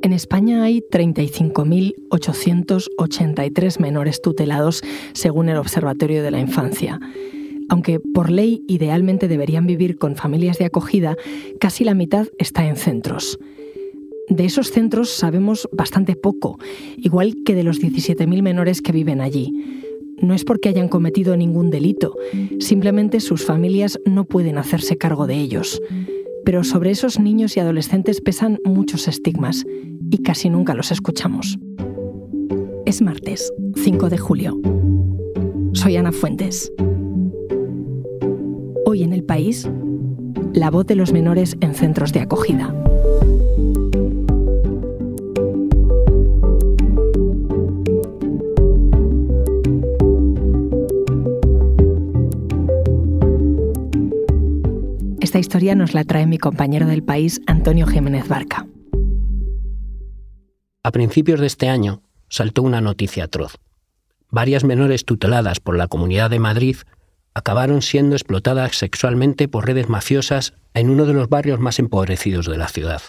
En España hay 35.883 menores tutelados según el Observatorio de la Infancia. Aunque por ley idealmente deberían vivir con familias de acogida, casi la mitad está en centros. De esos centros sabemos bastante poco, igual que de los 17.000 menores que viven allí. No es porque hayan cometido ningún delito, simplemente sus familias no pueden hacerse cargo de ellos. Pero sobre esos niños y adolescentes pesan muchos estigmas y casi nunca los escuchamos. Es martes, 5 de julio. Soy Ana Fuentes. Hoy en el país, la voz de los menores en centros de acogida. Nos la trae mi compañero del país, Antonio Jiménez Barca. A principios de este año saltó una noticia atroz. Varias menores tuteladas por la Comunidad de Madrid acabaron siendo explotadas sexualmente por redes mafiosas en uno de los barrios más empobrecidos de la ciudad.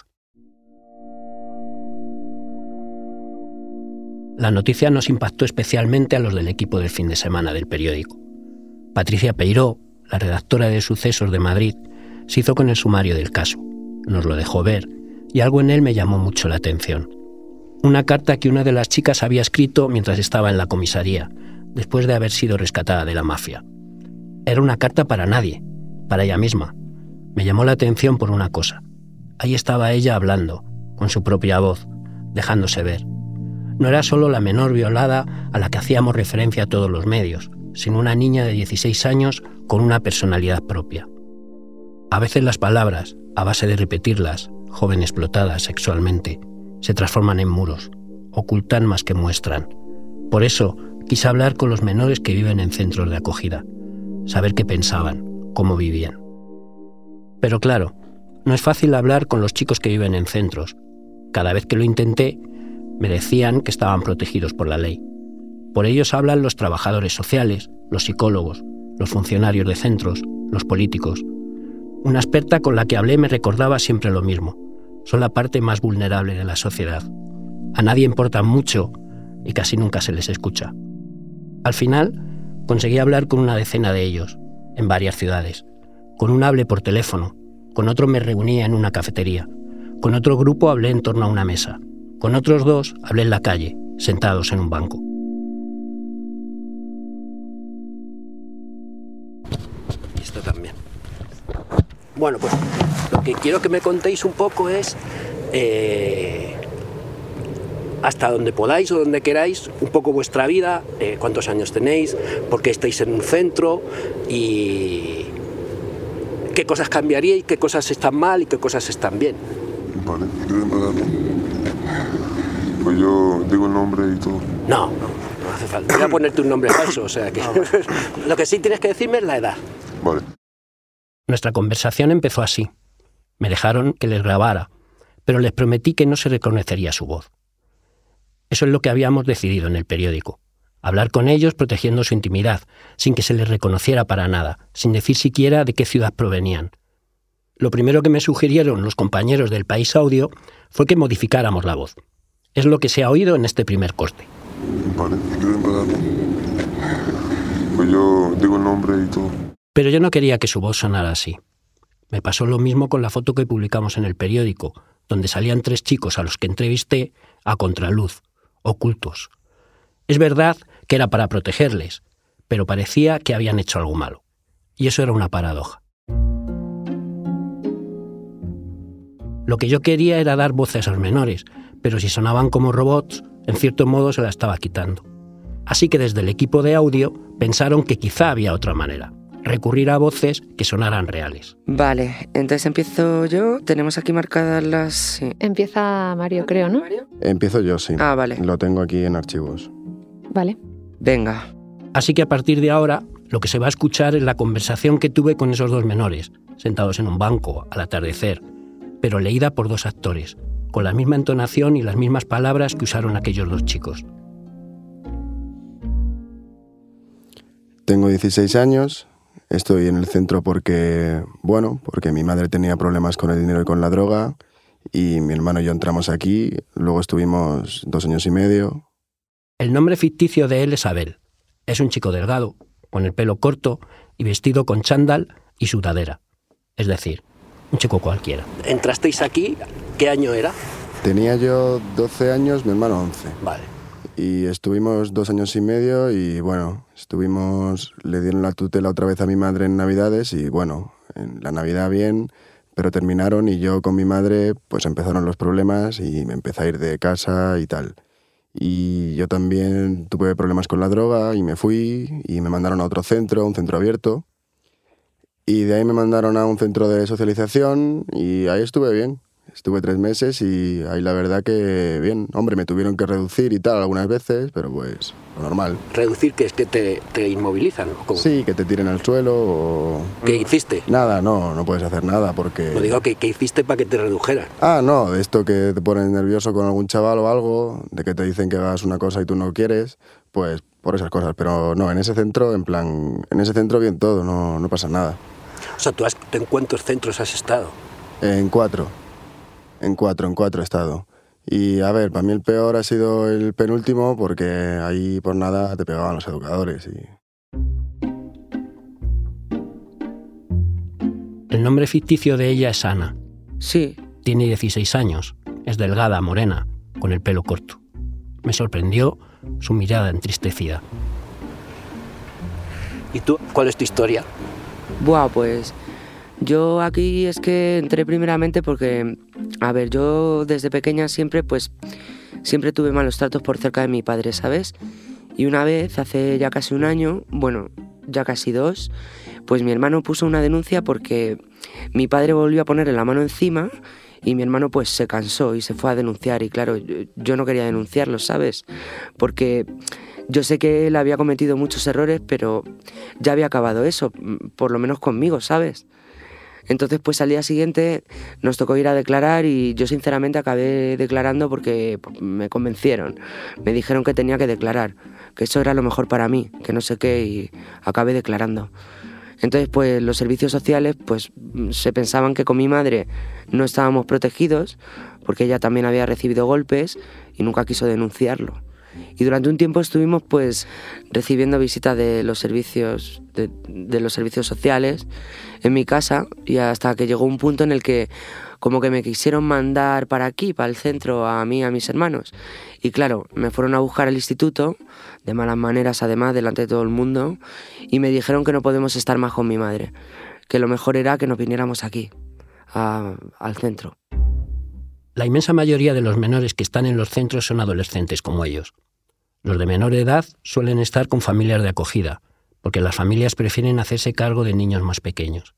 La noticia nos impactó especialmente a los del equipo del fin de semana del periódico. Patricia Peiró, la redactora de Sucesos de Madrid, se hizo con el sumario del caso. Nos lo dejó ver y algo en él me llamó mucho la atención. Una carta que una de las chicas había escrito mientras estaba en la comisaría, después de haber sido rescatada de la mafia. Era una carta para nadie, para ella misma. Me llamó la atención por una cosa. Ahí estaba ella hablando, con su propia voz, dejándose ver. No era solo la menor violada a la que hacíamos referencia a todos los medios, sino una niña de 16 años con una personalidad propia. A veces las palabras, a base de repetirlas, joven explotada sexualmente, se transforman en muros, ocultan más que muestran. Por eso quise hablar con los menores que viven en centros de acogida, saber qué pensaban, cómo vivían. Pero claro, no es fácil hablar con los chicos que viven en centros. Cada vez que lo intenté, me decían que estaban protegidos por la ley. Por ellos hablan los trabajadores sociales, los psicólogos, los funcionarios de centros, los políticos, una experta con la que hablé me recordaba siempre lo mismo. Son la parte más vulnerable de la sociedad. A nadie importan mucho y casi nunca se les escucha. Al final, conseguí hablar con una decena de ellos, en varias ciudades. Con un hablé por teléfono, con otro me reunía en una cafetería, con otro grupo hablé en torno a una mesa, con otros dos hablé en la calle, sentados en un banco. Bueno, pues lo que quiero que me contéis un poco es eh, hasta donde podáis o donde queráis, un poco vuestra vida, eh, cuántos años tenéis, por qué estáis en un centro y qué cosas cambiaríais, qué cosas están mal y qué cosas están bien. Vale, Pues yo digo el nombre y todo. No, no, no hace falta. Voy a ponerte un nombre falso, o sea que. lo que sí tienes que decirme es la edad. Vale. Nuestra conversación empezó así. Me dejaron que les grabara, pero les prometí que no se reconocería su voz. Eso es lo que habíamos decidido en el periódico. Hablar con ellos protegiendo su intimidad, sin que se les reconociera para nada, sin decir siquiera de qué ciudad provenían. Lo primero que me sugirieron los compañeros del País Audio fue que modificáramos la voz. Es lo que se ha oído en este primer corte. Vale, Pues yo digo el nombre y todo. Pero yo no quería que su voz sonara así. Me pasó lo mismo con la foto que publicamos en el periódico, donde salían tres chicos a los que entrevisté a contraluz, ocultos. Es verdad que era para protegerles, pero parecía que habían hecho algo malo. Y eso era una paradoja. Lo que yo quería era dar voz a esos menores, pero si sonaban como robots, en cierto modo se la estaba quitando. Así que desde el equipo de audio pensaron que quizá había otra manera recurrir a voces que sonaran reales. Vale, entonces empiezo yo. Tenemos aquí marcadas las... Empieza Mario, creo, ¿no? Empiezo yo, sí. Ah, vale. Lo tengo aquí en archivos. Vale. Venga. Así que a partir de ahora, lo que se va a escuchar es la conversación que tuve con esos dos menores, sentados en un banco, al atardecer, pero leída por dos actores, con la misma entonación y las mismas palabras que usaron aquellos dos chicos. Tengo 16 años, Estoy en el centro porque, bueno, porque mi madre tenía problemas con el dinero y con la droga y mi hermano y yo entramos aquí, luego estuvimos dos años y medio. El nombre ficticio de él es Abel. Es un chico delgado, con el pelo corto y vestido con chándal y sudadera. Es decir, un chico cualquiera. ¿Entrasteis aquí? ¿Qué año era? Tenía yo 12 años, mi hermano 11. Vale. Y estuvimos dos años y medio y bueno, estuvimos, le dieron la tutela otra vez a mi madre en Navidades y bueno, en la Navidad bien, pero terminaron y yo con mi madre pues empezaron los problemas y me empecé a ir de casa y tal. Y yo también tuve problemas con la droga y me fui y me mandaron a otro centro, un centro abierto. Y de ahí me mandaron a un centro de socialización y ahí estuve bien. Estuve tres meses y ahí la verdad que bien. Hombre, me tuvieron que reducir y tal algunas veces, pero pues lo normal. ¿Reducir que es que te, te inmovilizan? ¿o? Sí, que te tiren al suelo o... ¿Qué hiciste? Nada, no, no puedes hacer nada porque... No digo que ¿qué hiciste para que te redujeran. Ah, no, de esto que te pones nervioso con algún chaval o algo, de que te dicen que hagas una cosa y tú no quieres, pues por esas cosas. Pero no, en ese centro, en plan, en ese centro bien todo, no, no pasa nada. O sea, ¿tú, has, en cuántos centros has estado? En cuatro, en cuatro, en cuatro he estado. Y a ver, para mí el peor ha sido el penúltimo porque ahí por nada te pegaban los educadores y... El nombre ficticio de ella es Ana. Sí, Tiene 16 años. Es delgada, morena, con el pelo corto. Me sorprendió su mirada entristecida. ¿Y tú? ¿Cuál es tu historia? Buah, pues yo aquí es que entré primeramente porque, a ver, yo desde pequeña siempre, pues, siempre tuve malos tratos por cerca de mi padre, ¿sabes? Y una vez, hace ya casi un año, bueno, ya casi dos, pues mi hermano puso una denuncia porque mi padre volvió a ponerle la mano encima y mi hermano pues se cansó y se fue a denunciar y claro, yo, no quería denunciarlo, ¿sabes? Porque yo sé que él había cometido muchos errores, pero ya había acabado eso, por lo menos conmigo, ¿sabes? Entonces, pues al día siguiente nos tocó ir a declarar y yo sinceramente acabé declarando porque pues, me convencieron. Me dijeron que tenía que declarar, que eso era lo mejor para mí, que no sé qué, y acabé declarando. Entonces, pues los servicios sociales, pues se pensaban que con mi madre no estábamos protegidos, porque ella también había recibido golpes y nunca quiso denunciarlo. Y durante un tiempo estuvimos pues recibiendo visitas de los servicios de, los servicios sociales en mi casa y hasta que llegó un punto en el que como que me quisieron mandar para aquí, para el centro, a mí a mis hermanos. Y claro, me fueron a buscar al instituto, de malas maneras además, delante de todo el mundo, y me dijeron que no podemos estar más con mi madre, que lo mejor era que nos viniéramos aquí, a- al centro. La inmensa mayoría de los menores que están en los centros son adolescentes como ellos. Los de menor edad suelen estar con familias de acogida, porque las familias prefieren hacerse cargo de niños más pequeños.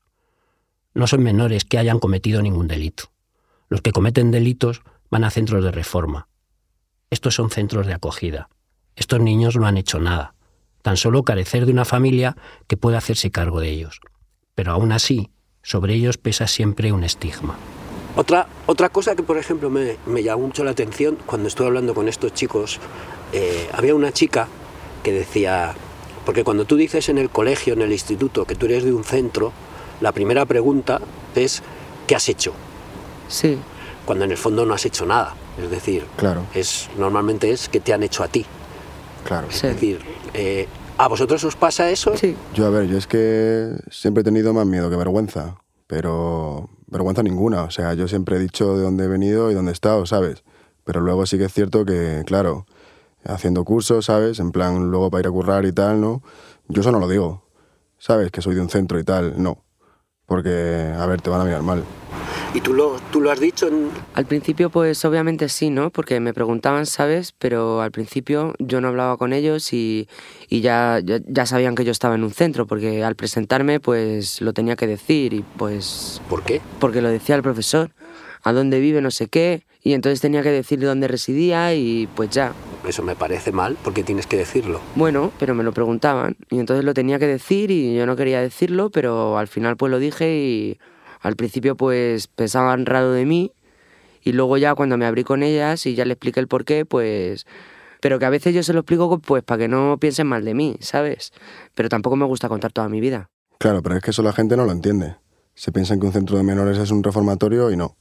No son menores que hayan cometido ningún delito. Los que cometen delitos van a centros de reforma. Estos son centros de acogida. Estos niños no han hecho nada, tan solo carecer de una familia que pueda hacerse cargo de ellos. Pero aún así, sobre ellos pesa siempre un estigma. Otra, otra cosa que, por ejemplo, me, me llamó mucho la atención cuando estuve hablando con estos chicos, eh, había una chica que decía, porque cuando tú dices en el colegio, en el instituto, que tú eres de un centro, la primera pregunta es, ¿qué has hecho? Sí, Cuando en el fondo no has hecho nada. Es decir, Claro, es, normalmente es que te han hecho a ti. claro. sí. Es decir, eh, ¿a vosotros os pasa eso? Sí, Yo, a ver, yo es que siempre he tenido más miedo que vergüenza, pero vergüenza ninguna. O sea, yo siempre he dicho de dónde he venido y dónde he estado, ¿sabes? Pero luego sí que es cierto que, claro, haciendo cursos, ¿sabes? En plan, luego para ir a currar y tal, ¿no? Yo eso no lo digo, ¿sabes? Que soy de un centro y tal, no. Porque, a ver, te van a mirar mal. ¿Y tú lo, tú lo has dicho en, Al principio, pues obviamente sí, ¿no? Porque me preguntaban, ¿sabes? Pero al principio yo no hablaba con ellos y, y ya, ya, ya sabían que yo estaba en un centro, porque al presentarme, pues lo tenía que decir y pues. ¿Por qué? porque lo decía el profesor, a dónde vive, no sé qué, y entonces tenía que decir dónde residía y pues ya. Eso me parece mal porque tienes que decirlo. Bueno, pero me lo preguntaban y entonces lo tenía que decir y yo no quería decirlo, pero al final pues lo dije y al principio pues pensaban raro de mí y luego ya cuando me abrí con ellas y ya le expliqué el por qué, pues... Pero que a veces yo se lo explico pues para que no piensen mal de mí, ¿sabes? Pero tampoco me gusta contar toda mi vida. Claro, pero es que eso la gente no lo entiende. Se piensan que un centro de menores es un reformatorio y no.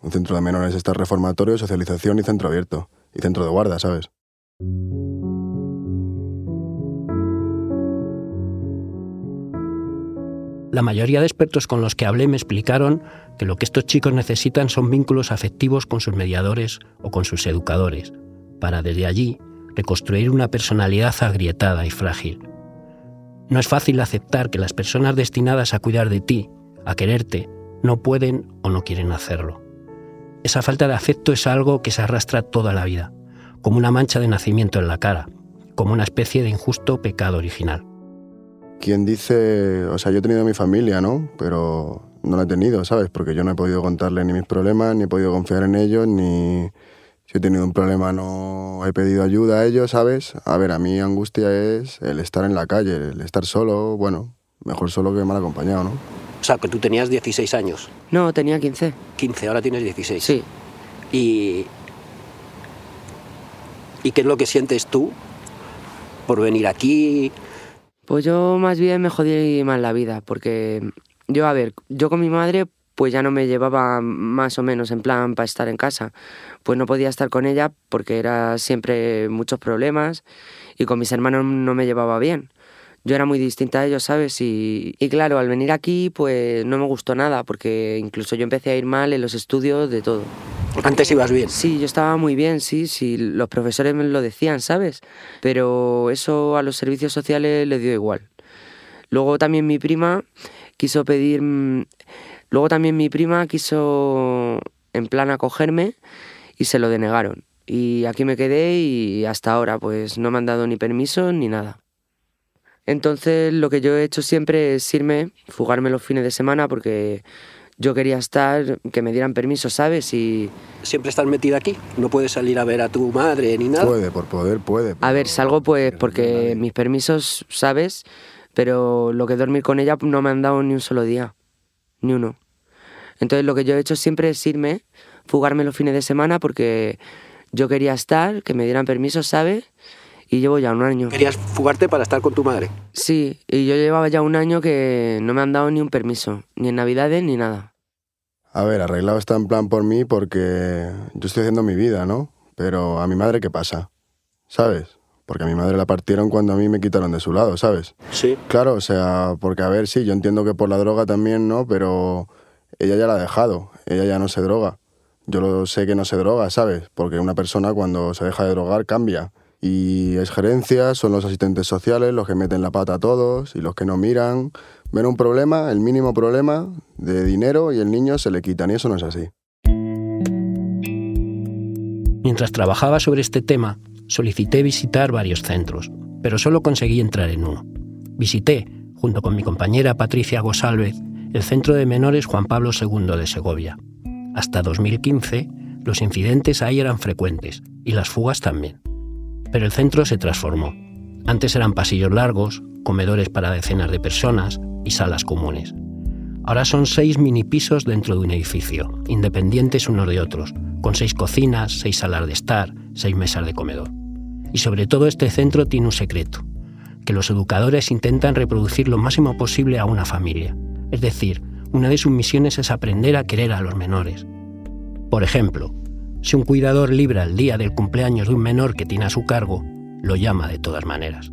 Un centro de menores está reformatorio, socialización y centro abierto. Y centro de guarda, ¿sabes? La mayoría de expertos con los que hablé me explicaron que lo que estos chicos necesitan son vínculos afectivos con sus mediadores o con sus educadores, para desde allí reconstruir una personalidad agrietada y frágil. No es fácil aceptar que las personas destinadas a cuidar de ti, a quererte, no pueden o no quieren hacerlo. Esa falta de afecto es algo que se arrastra toda la vida, como una mancha de nacimiento en la cara, como una especie de injusto pecado original. Quien dice, o sea, yo he tenido mi familia, ¿no? Pero no la he tenido, ¿sabes? Porque yo no he podido contarle ni mis problemas, ni he podido confiar en ellos, ni si he tenido un problema no he pedido ayuda a ellos, ¿sabes? A ver, a mí angustia es el estar en la calle, el estar solo, bueno, mejor solo que mal acompañado, ¿no? O sea, que tú tenías 16 años. No, tenía 15. 15, ahora tienes 16. Sí. ¿Y, ¿Y qué es lo que sientes tú por venir aquí? Pues yo más bien me jodí más la vida, porque yo, a ver, yo con mi madre pues ya no me llevaba más o menos en plan para estar en casa. Pues no podía estar con ella porque era siempre muchos problemas y con mis hermanos no me llevaba bien. Yo era muy distinta a ellos, ¿sabes? Y, y claro, al venir aquí pues no me gustó nada porque incluso yo empecé a ir mal en los estudios de todo. Antes ibas bien. Sí, yo estaba muy bien, sí, sí, los profesores me lo decían, ¿sabes? Pero eso a los servicios sociales les dio igual. Luego también mi prima quiso pedir... mm, Luego también mi prima quiso en plan acogerme y se lo denegaron. Y aquí me quedé y hasta ahora pues no me han dado ni permiso ni nada. Entonces lo que yo he hecho siempre es irme, fugarme los fines de semana porque yo quería estar, que me dieran permiso, ¿sabes? Y Siempre estás metida aquí. No puedes salir a ver a tu madre ni nada. Puede, por poder, puede. a ver, salgo pues porque mis permisos, ¿sabes? Pero lo que dormir con ella no me han dado ni un solo día, ni uno. Entonces lo que yo he hecho siempre es irme, fugarme los fines de semana porque yo quería estar, que me dieran permiso, ¿sabes? Y llevo ya un año. Querías fugarte para estar con tu madre. Sí, y yo llevaba ya un año que no me han dado ni un permiso, ni en Navidades ni nada. A ver, arreglado está en plan por mí porque yo estoy haciendo mi vida, ¿no? Pero a mi madre, ¿qué pasa? ¿Sabes? Porque a mi madre la partieron cuando a mí me quitaron de su lado, ¿sabes? Sí. Claro, o sea, porque a ver, sí, yo entiendo que por la droga también, ¿no? Pero ella ya la ha dejado, ella ya no se droga. Yo lo sé que no se droga, ¿sabes? Porque una persona cuando se deja de drogar cambia. Y es gerencia, son los asistentes sociales los que meten la pata a todos y los que no miran. Ven un problema, el mínimo problema de dinero y el niño se le quitan y eso no es así. Mientras trabajaba sobre este tema, solicité visitar varios centros, pero solo conseguí entrar en uno. Visité, junto con mi compañera Patricia Gosálvez, el Centro de Menores Juan Pablo II de Segovia. Hasta 2015, los incidentes ahí eran frecuentes y las fugas también. Pero el centro se transformó. Antes eran pasillos largos, comedores para decenas de personas y salas comunes. Ahora son seis mini pisos dentro de un edificio, independientes unos de otros, con seis cocinas, seis salas de estar, seis mesas de comedor. Y sobre todo este centro tiene un secreto, que los educadores intentan reproducir lo máximo posible a una familia. Es decir, una de sus misiones es aprender a querer a los menores. Por ejemplo, si un cuidador libra el día del cumpleaños de un menor que tiene a su cargo, lo llama de todas maneras.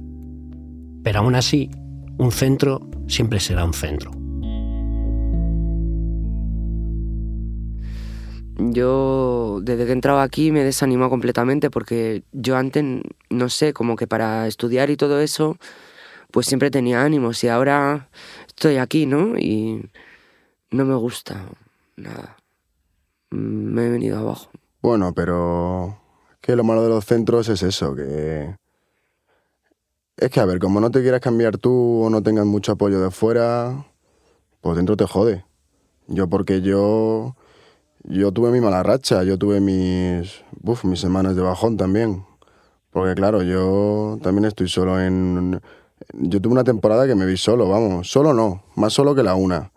Pero aún así, un centro siempre será un centro. Yo, desde que he entrado aquí, me he desanimado completamente porque yo antes, no sé, como que para estudiar y todo eso, pues siempre tenía ánimos y ahora estoy aquí, ¿no? Y no me gusta nada. Me he venido abajo. Bueno, pero que lo malo de los centros es eso, que... Es que, a ver, como no te quieras cambiar tú o no tengas mucho apoyo de fuera, pues dentro te jode. Yo porque yo... Yo tuve mi mala racha, yo tuve mis... Uf, mis semanas de bajón también. Porque claro, yo también estoy solo en... Yo tuve una temporada que me vi solo, vamos. Solo no, más solo que la una.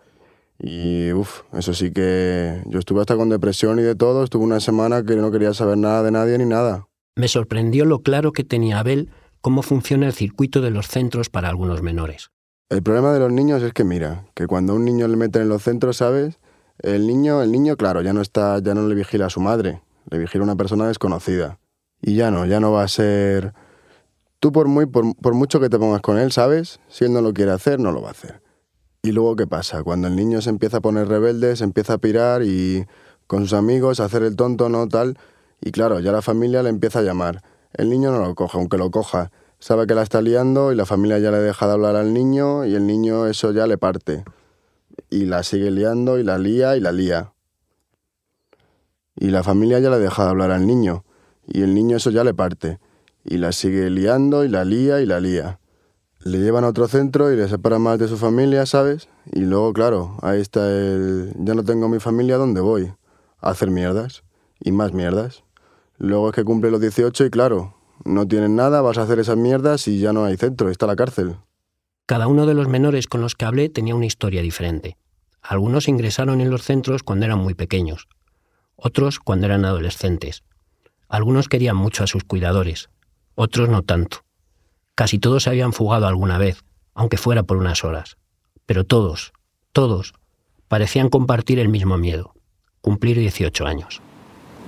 Y uff, eso sí que yo estuve hasta con depresión y de todo, estuve una semana que no quería saber nada de nadie ni nada. Me sorprendió lo claro que tenía Abel cómo funciona el circuito de los centros para algunos menores. El problema de los niños es que mira, que cuando a un niño le meten en los centros, ¿sabes? El niño, el niño, claro, ya no está, ya no le vigila a su madre, le vigila una persona desconocida. Y ya no, ya no va a ser. Tú por muy, por, por mucho que te pongas con él, ¿sabes? Si él no lo quiere hacer, no lo va a hacer. Y luego, ¿qué pasa? Cuando el niño se empieza a poner rebelde, se empieza a pirar y con sus amigos a hacer el tonto, no tal. Y claro, ya la familia le empieza a llamar. El niño no lo coja, aunque lo coja. Sabe que la está liando y la familia ya le deja de hablar al niño y el niño eso ya le parte. Y la sigue liando y la lía y la lía. Y la familia ya le deja de hablar al niño y el niño eso ya le parte. Y la sigue liando y la lía y la lía. Le llevan a otro centro y le separan más de su familia, ¿sabes? Y luego, claro, ahí está el... Ya no tengo mi familia, ¿dónde voy? A hacer mierdas. Y más mierdas. Luego es que cumple los 18 y claro, no tienen nada, vas a hacer esas mierdas y ya no hay centro, está la cárcel. Cada uno de los menores con los que hablé tenía una historia diferente. Algunos ingresaron en los centros cuando eran muy pequeños, otros cuando eran adolescentes. Algunos querían mucho a sus cuidadores, otros no tanto. Casi todos se habían fugado alguna vez, aunque fuera por unas horas. Pero todos, todos, parecían compartir el mismo miedo, cumplir 18 años.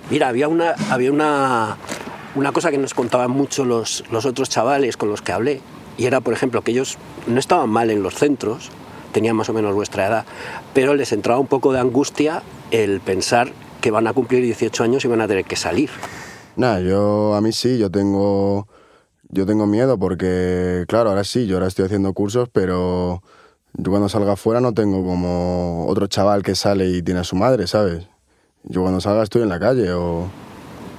Mira, había una, había una, una cosa que nos contaban mucho los, los otros chavales con los que hablé, y era, por ejemplo, que ellos no estaban mal en los centros, tenían más o menos vuestra edad, pero les entraba un poco de angustia el pensar que van a cumplir 18 años y van a tener que salir. Nada, yo a mí sí, yo tengo yo tengo miedo porque claro, ahora sí, yo ahora estoy haciendo cursos, pero yo cuando salga afuera no tengo como otro chaval que sale y tiene a su madre, ¿sabes? Yo cuando salga estoy en la calle o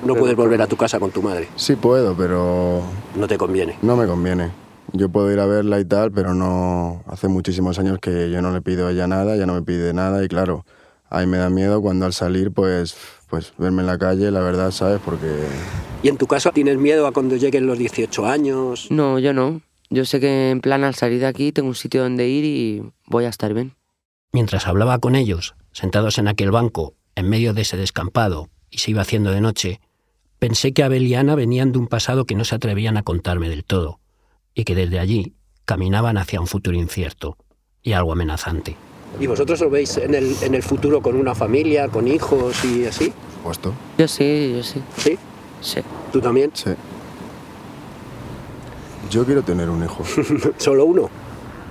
No puedes volver a tu casa con tu madre, sí puedo, pero no te conviene. no me conviene. Yo puedo ir a verla y tal, pero no hace muchísimos años que yo no le pido a ella nada, ella no me pide nada y claro, ahí me da miedo cuando al salir pues pues verme en la calle, la verdad, ¿sabes? Porque ¿Y en tu caso tienes miedo a cuando lleguen los 18 años? No, yo no. Yo sé que en plan al salir de aquí tengo un sitio donde ir y voy a estar bien. Mientras hablaba con ellos, sentados en aquel banco, en medio de ese descampado, y se iba haciendo de noche, pensé que Abel y Ana venían de un pasado que no se atrevían a contarme del todo, y que desde allí caminaban hacia un futuro incierto y algo amenazante. ¿Y vosotros lo veis en el, en el futuro con una familia, con hijos y así? por supuesto, Yo sí, yo sí. ¿Sí? Sí. ¿Tú también? sí. Yo quiero tener un hijo. ¿Solo uno?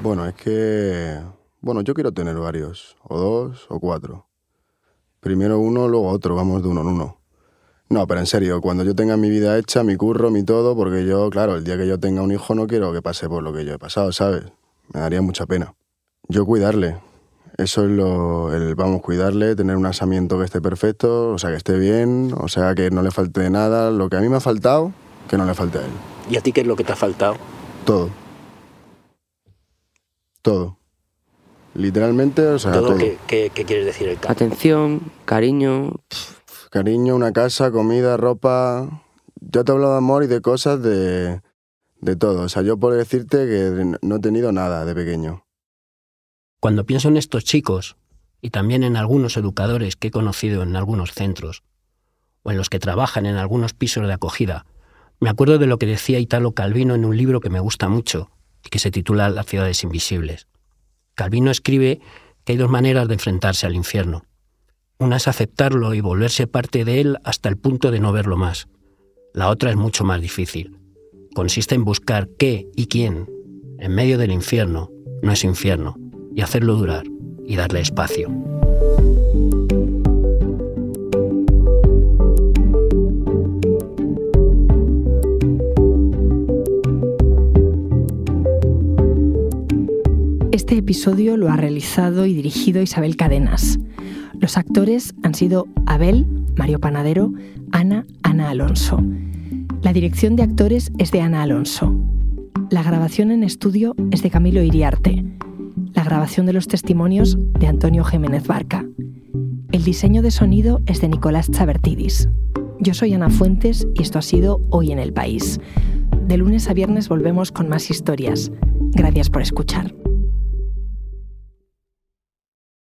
Bueno, es que... Bueno, yo quiero tener varios, o dos, o cuatro. Primero uno, luego otro, vamos de uno en uno. No, pero en serio, cuando yo tenga mi vida hecha, mi curro, mi todo, porque yo, claro, el día que yo tenga un hijo no quiero que pase por lo que yo he pasado, ¿sabes? Me daría mucha pena. Yo cuidarle. Eso es lo... El, vamos, cuidarle, tener un asamiento que esté perfecto, o sea, que esté bien, o sea, que no le falte nada. Lo que a mí me ha faltado, que no le falte a él. ¿Y a ti qué es lo que te ha faltado? Todo. Todo. Literalmente, o sea, todo, todo. ¿qué, qué- qué quieres decir el campo? Atención, cariño. Cariño, una casa, comida, ropa. Yo te he hablado de amor y de cosas de, de todo. O sea, yo puedo decirte que no he tenido nada de pequeño. Cuando pienso en estos chicos, y también en algunos educadores que he conocido en algunos centros, o en los que trabajan en algunos pisos de acogida, me acuerdo de lo que decía Italo Calvino en un libro que me gusta mucho y que se titula Las ciudades invisibles. Calvino escribe que hay dos maneras de enfrentarse al infierno. Una es aceptarlo y volverse parte de él hasta el punto de no verlo más. La otra es mucho más difícil. Consiste en buscar qué y quién, en medio del infierno, no es infierno, y hacerlo durar y darle espacio. Este episodio lo ha realizado y dirigido Isabel Cadenas. Los actores han sido Abel, Mario Panadero, Ana, Ana Alonso. La dirección de actores es de Ana Alonso. La grabación en estudio es de Camilo Iriarte. La grabación de los testimonios de Antonio Jiménez Barca. El diseño de sonido es de Nicolás Chabertidis. Yo soy Ana Fuentes y esto ha sido Hoy en el País. De lunes a viernes volvemos con más historias. Gracias por escuchar.